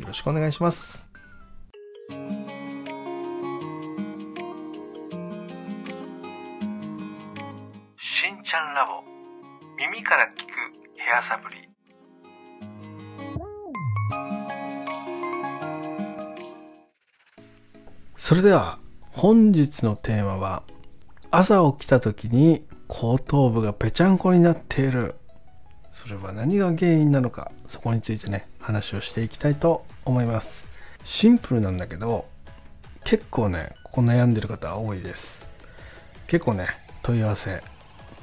よろしくお願いします。しんちゃんラボ。耳から聞くヘアサプリ。それでは本日のテーマは朝起きた時に後頭部がぺちゃんこになっている。それは何が原因なのかそこについてね話をしていきたいと思います。シンプルなんだけど結構ねここ悩んでる方は多いです。結構ね問い合わせ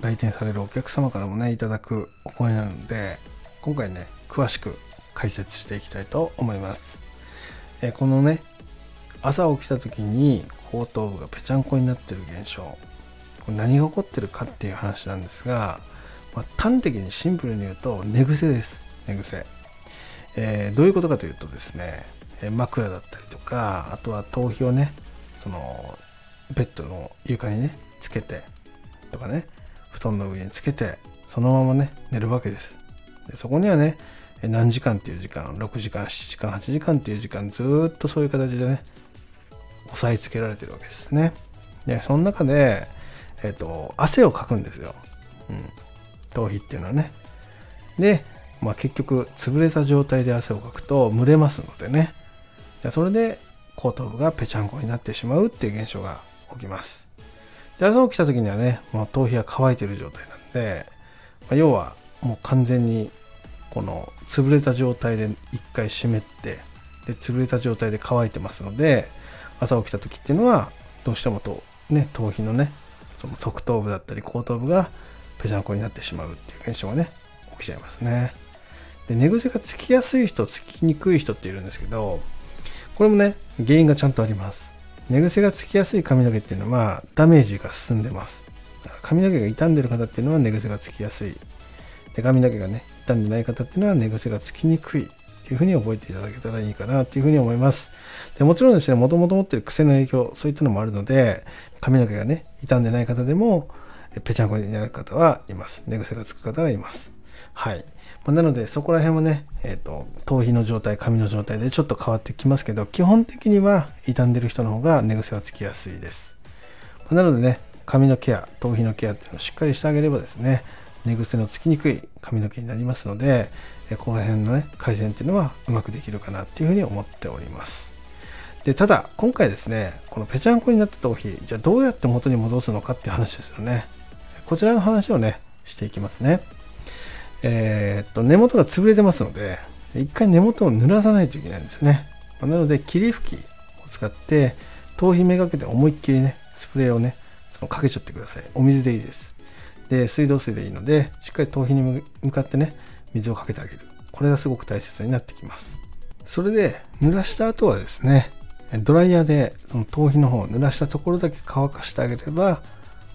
来店されるお客様からもねいただくお声なので今回ね詳しく解説していきたいと思います。えこのね朝起きた時に後頭部がぺちゃんこになってる現象これ何が起こってるかっていう話なんですが、まあ、端的にシンプルに言うと寝癖です。寝癖、えー、どういうことかというとですね枕だったりとかあとは頭皮をねそのベッドの床にねつけてとかね布団の上につけてそのままね寝るわけです。でそこにはね何時間っていう時間6時間7時間8時間っていう時間ずっとそういう形でね押さえつけられてるわけですね。でその中で、えっ、ー、と汗をかくんですよ、うん、頭皮っていうのはね。で、まあ、結局潰れた状態で汗をかくと蒸れますのでね。それで後頭部がぺちゃんこになってしまうっていう現象が起きます。で朝起きた時にはねもう頭皮が乾いてる状態なんで、まあ、要はもう完全にこの潰れた状態で一回湿ってで潰れた状態で乾いてますので朝起きた時っていうのはどうしてもと、ね、頭皮のねその側頭部だったり後頭部がぺちゃんこになってしまうっていう現象がね起きちゃいますね。で寝癖がつきやすい人つきにくい人っているんですけどこれもね原因がちゃんとあります。寝癖がつきやすい髪の毛っていうのはダメージが進んでます。髪の毛が傷んでる方っていうのは寝癖がつきやすい。で髪の毛がね傷んでない方っていうのは寝癖がつきにくいっていうふうに覚えていただけたらいいかなっていうふうに思います。でもちろんですねもともと持ってる癖の影響そういったのもあるので髪の毛がね傷んでない方でもぺちゃんこになる方はいます。寝癖がつく方はいます。はい。まなのでそこら辺はね、えっ、ー、と頭皮の状態髪の状態でちょっと変わってきますけど基本的には傷んでる人の方が寝癖はつきやすいです。まなのでね髪のケア頭皮のケアっていうのをしっかりしてあげればですね寝癖のつきにくい髪の毛になりますのでこの辺のね改善っていうのはうまくできるかなっていうふうに思っております。でただ今回ですねこのぺちゃんこになった頭皮じゃあどうやって元に戻すのかっていう話ですよね。こちらの話をねしていきますね。えー、っと根元が潰れてますので一回根元を濡らさないといけないんですよね。なので霧吹きを使って頭皮めがけて思いっきりねスプレーをねそのかけちゃってください。お水でいいです。で水道水でいいのでしっかり頭皮に向かってね水をかけてあげる。これがすごく大切になってきます。それで濡らした後はですねドライヤーでその頭皮の方を濡らしたところだけ乾かしてあげれば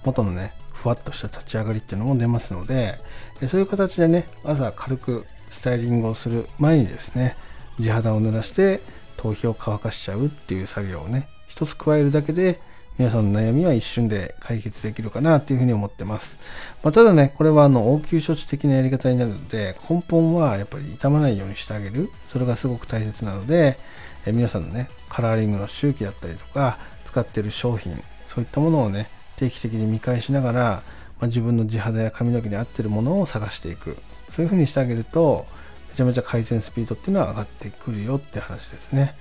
元のねふわっとした立ち上がりっていうのも出ますのでそういう形でね朝軽くスタイリングをする前にですね地肌を濡らして頭皮を乾かしちゃうっていう作業をね一つ加えるだけで皆さんの悩みは一瞬で解決できるかなというふうに思ってます。まあ、ただね、これはあの応急処置的なやり方になるので、根本はやっぱり傷まないようにしてあげる。それがすごく大切なので、え皆さんのね、カラーリングの周期だったりとか、使ってる商品、そういったものをね、定期的に見返しながら、まあ、自分の地肌や髪の毛に合ってるものを探していく。そういうふうにしてあげると、めちゃめちゃ改善スピードっていうのは上がってくるよって話ですね。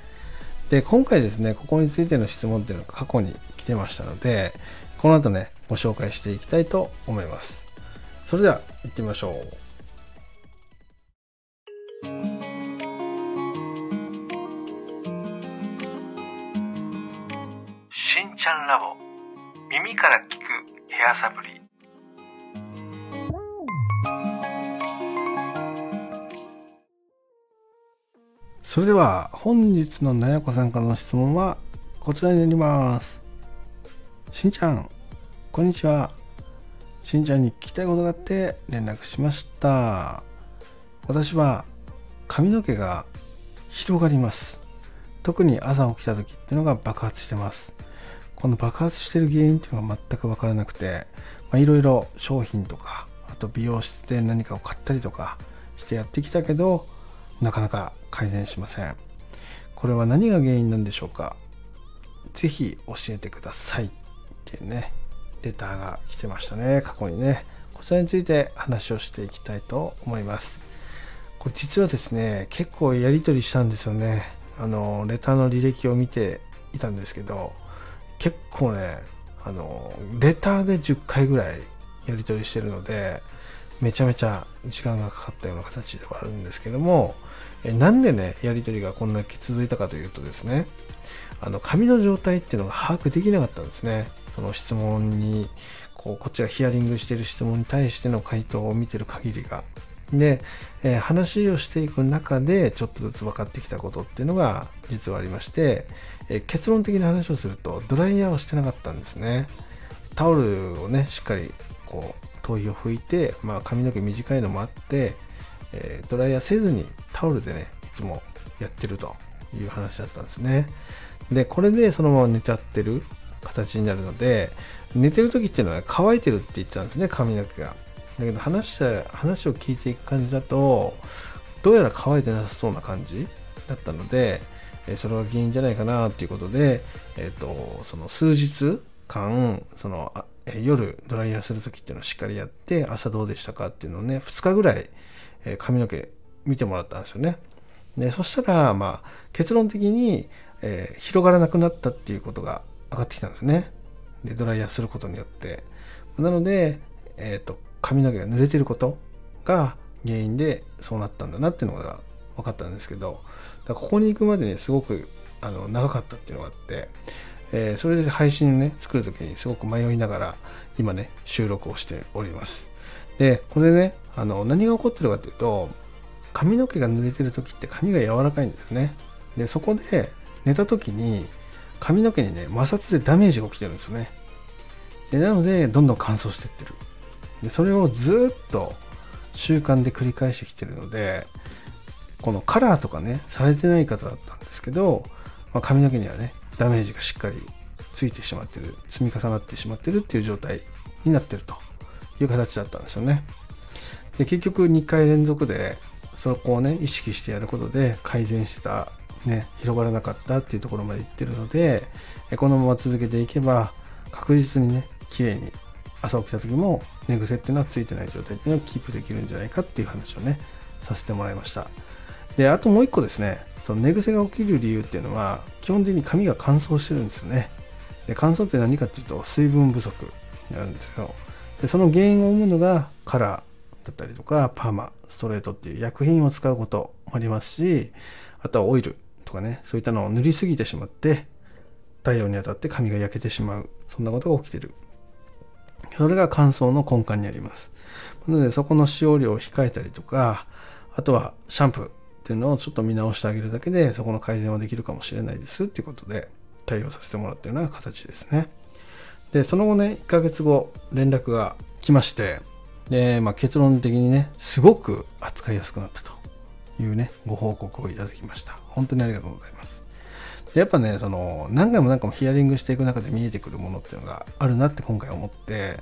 で、今回ですね、ここについての質問っていうのが過去に来てましたので、この後ね、ご紹介していきたいと思います。それでは、行ってみましょう。しんちゃんラボ耳から聞くヘアサプリ。それでは本日のなやこさんからの質問はこちらになります。しんちゃんこんにちは。しんちゃんに聞きたいことがあって連絡しました。私は髪の毛が広がります。特に朝起きた時っていうのが爆発してます。この爆発してる原因っていうのが全く分からなくていろいろ商品とかあと美容室で何かを買ったりとかしてやってきたけどなかなか改善しません。これは何が原因なんでしょうか？是非教えてくださいっていうねレターが来てましたね過去にね。こちらについて話をしていきたいと思います。これ実はですね結構やり取りしたんですよね。あのレターの履歴を見ていたんですけど結構ねあのレターで10回ぐらいやり取りしてるのでめちゃめちゃ時間がかかったような形ではあるんですけどもえなんでねやり取りがこんだけ続いたかというとですねあの紙の状態っていうのが把握できなかったんですね。その質問にこうこっちがヒアリングしてる質問に対しての回答を見てる限りが。で、えー、話をしていく中でちょっとずつ分かってきたことっていうのが実はありまして、えー、結論的な話をするとドライヤーをしてなかったんですね。タオルをねしっかりこう頭皮を拭いて、まあ、髪の毛短いのもあって、えー、ドライヤーせずにタオルでねいつもやってるという話だったんですね。でこれでそのまま寝ちゃってる形になるので寝てる時っていうのは乾いてるって言ってたんですね髪の毛が。だけど話した話を聞いていく感じだとどうやら乾いてなさそうな感じだったので、えそれが原因じゃないかなっていうことで、えっ、ー、とその数日間そのえ夜ドライヤーする時っていうのをしっかりやって朝どうでしたかっていうのをね2日ぐらい、え髪の毛見てもらったんですよね。でそしたらまあ結論的に、えー、広がらなくなったっていうことが上がってきたんですね。でドライヤーすることによって。なので、えーと髪の毛が濡れてることが原因でそうなったんだなっていうのが分かったんですけどだここに行くまでにすごくあの長かったっていうのがあって、えー、それで配信をね作る時にすごく迷いながら今ね収録をしております。でこれねあの何が起こってるかというと髪の毛が濡れてる時って髪が柔らかいんですね。でそこで寝た時に髪の毛にね摩擦でダメージが起きてるんですよね。でなのでどんどん乾燥してってる。でそれをずっと習慣で繰り返してきてるのでこのカラーとかねされてない方だったんですけど、まあ、髪の毛にはねダメージがしっかりついてしまってる積み重なってしまってるっていう状態になってるという形だったんですよね。で結局2回連続でそこをね意識してやることで改善してたね広がらなかったっていうところまでいってるのでこのまま続けていけば確実にね綺麗に朝起きた時も寝癖っていうのはついてない状態っていうのをキープできるんじゃないかっていう話をねさせてもらいました。であともう一個ですねその寝癖が起きる理由っていうのは基本的に髪が乾燥してるんですよね。で乾燥って何かっていうと水分不足になるんですよ。でその原因を生むのがカラーだったりとかパーマストレートっていう薬品を使うこともありますしあとはオイルとかねそういったのを塗りすぎてしまって太陽に当たって髪が焼けてしまう。そんなことが起きてる。それが乾燥の根幹にあります。なのでそこの使用量を控えたりとか、あとはシャンプーっていうのをちょっと見直してあげるだけでそこの改善はできるかもしれないですっていうことで対応させてもらったような形ですね。で、その後ね、1ヶ月後連絡が来まして、で、まあ、結論的にね、すごく扱いやすくなったというね、ご報告をいただきました。本当にありがとうございます。やっぱねその何回も何回もヒアリングしていく中で見えてくるものっていうのがあるなって今回思ってやっ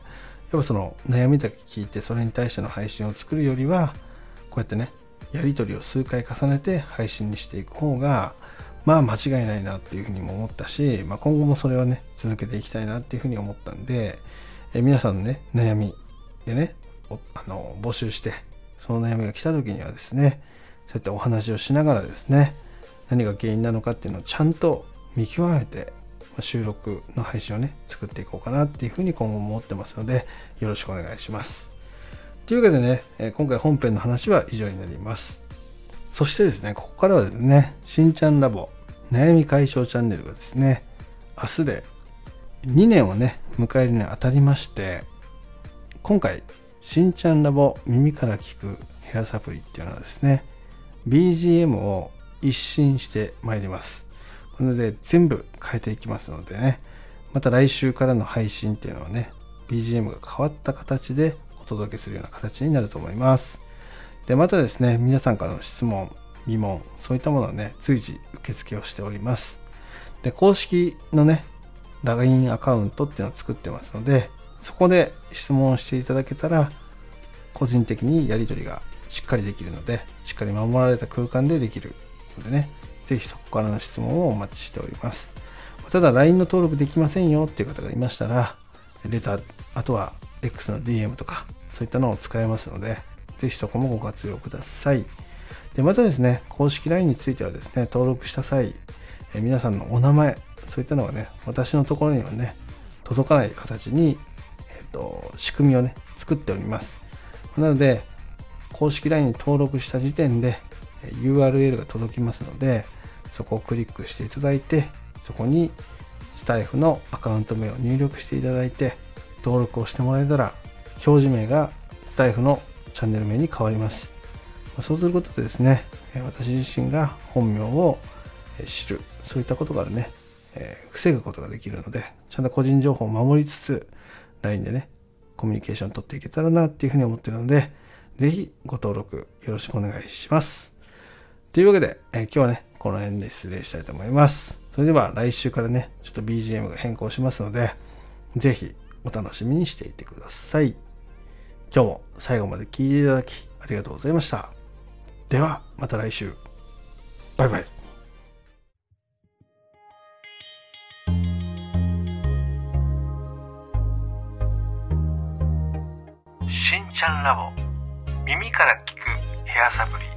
ぱその悩みだけ聞いてそれに対しての配信を作るよりはこうやってねやり取りを数回重ねて配信にしていく方がまあ間違いないなっていうふうにも思ったし、まあ、今後もそれをね続けていきたいなっていうふうに思ったんでえ皆さんのね悩みでねあの募集してその悩みが来た時にはですねそうやってお話をしながらですね何が原因なのかっていうのをちゃんと見極めて収録の配信をね作っていこうかなっていうふうに今後も思ってますのでよろしくお願いします。というわけでね今回本編の話は以上になります。そしてですねここからはですねしんちゃんラボ悩み解消チャンネルがですね明日で2年をね迎えるにあたりまして今回しんちゃんラボ耳から聞くヘアサプリっていうのはですね BGM を一新してまいります。なので全部変えていきますのでね。また来週からの配信っていうのはね BGM が変わった形でお届けするような形になると思います。でまたですね皆さんからの質問疑問そういったものをね随時受付をしております。で公式のね LINE アカウントっていうのを作ってますのでそこで質問していただけたら個人的にやり取りがしっかりできるのでしっかり守られた空間でできるのでね是非そこからの質問をお待ちしております。ただ LINE の登録できませんよっていう方がいましたらレターあとは X の DM とかそういったのを使えますので是非そこもご活用ください。でまたですね公式 LINE についてはですね登録した際え皆さんのお名前そういったのがね私のところにはね届かない形に、えーと、仕組みをね作っております。なので公式 LINE に登録した時点で URL が届きますのでそこをクリックしていただいてそこにスタイフのアカウント名を入力していただいて登録をしてもらえたら表示名がスタイフのチャンネル名に変わります。そうすることでですね私自身が本名を知る。そういったことからね、防ぐことができるのでちゃんと個人情報を守りつつ LINE でねコミュニケーション取っていけたらなっていうふうに思ってるので是非ご登録よろしくお願いします。というわけで、えー、今日はねこの辺で失礼したいと思います。それでは来週からねちょっと BGM が変更しますので是非お楽しみにしていてください。今日も最後まで聴いていただきありがとうございました。ではまた来週。バイバイ。しんちゃんラボ耳から聞くヘアサプリ。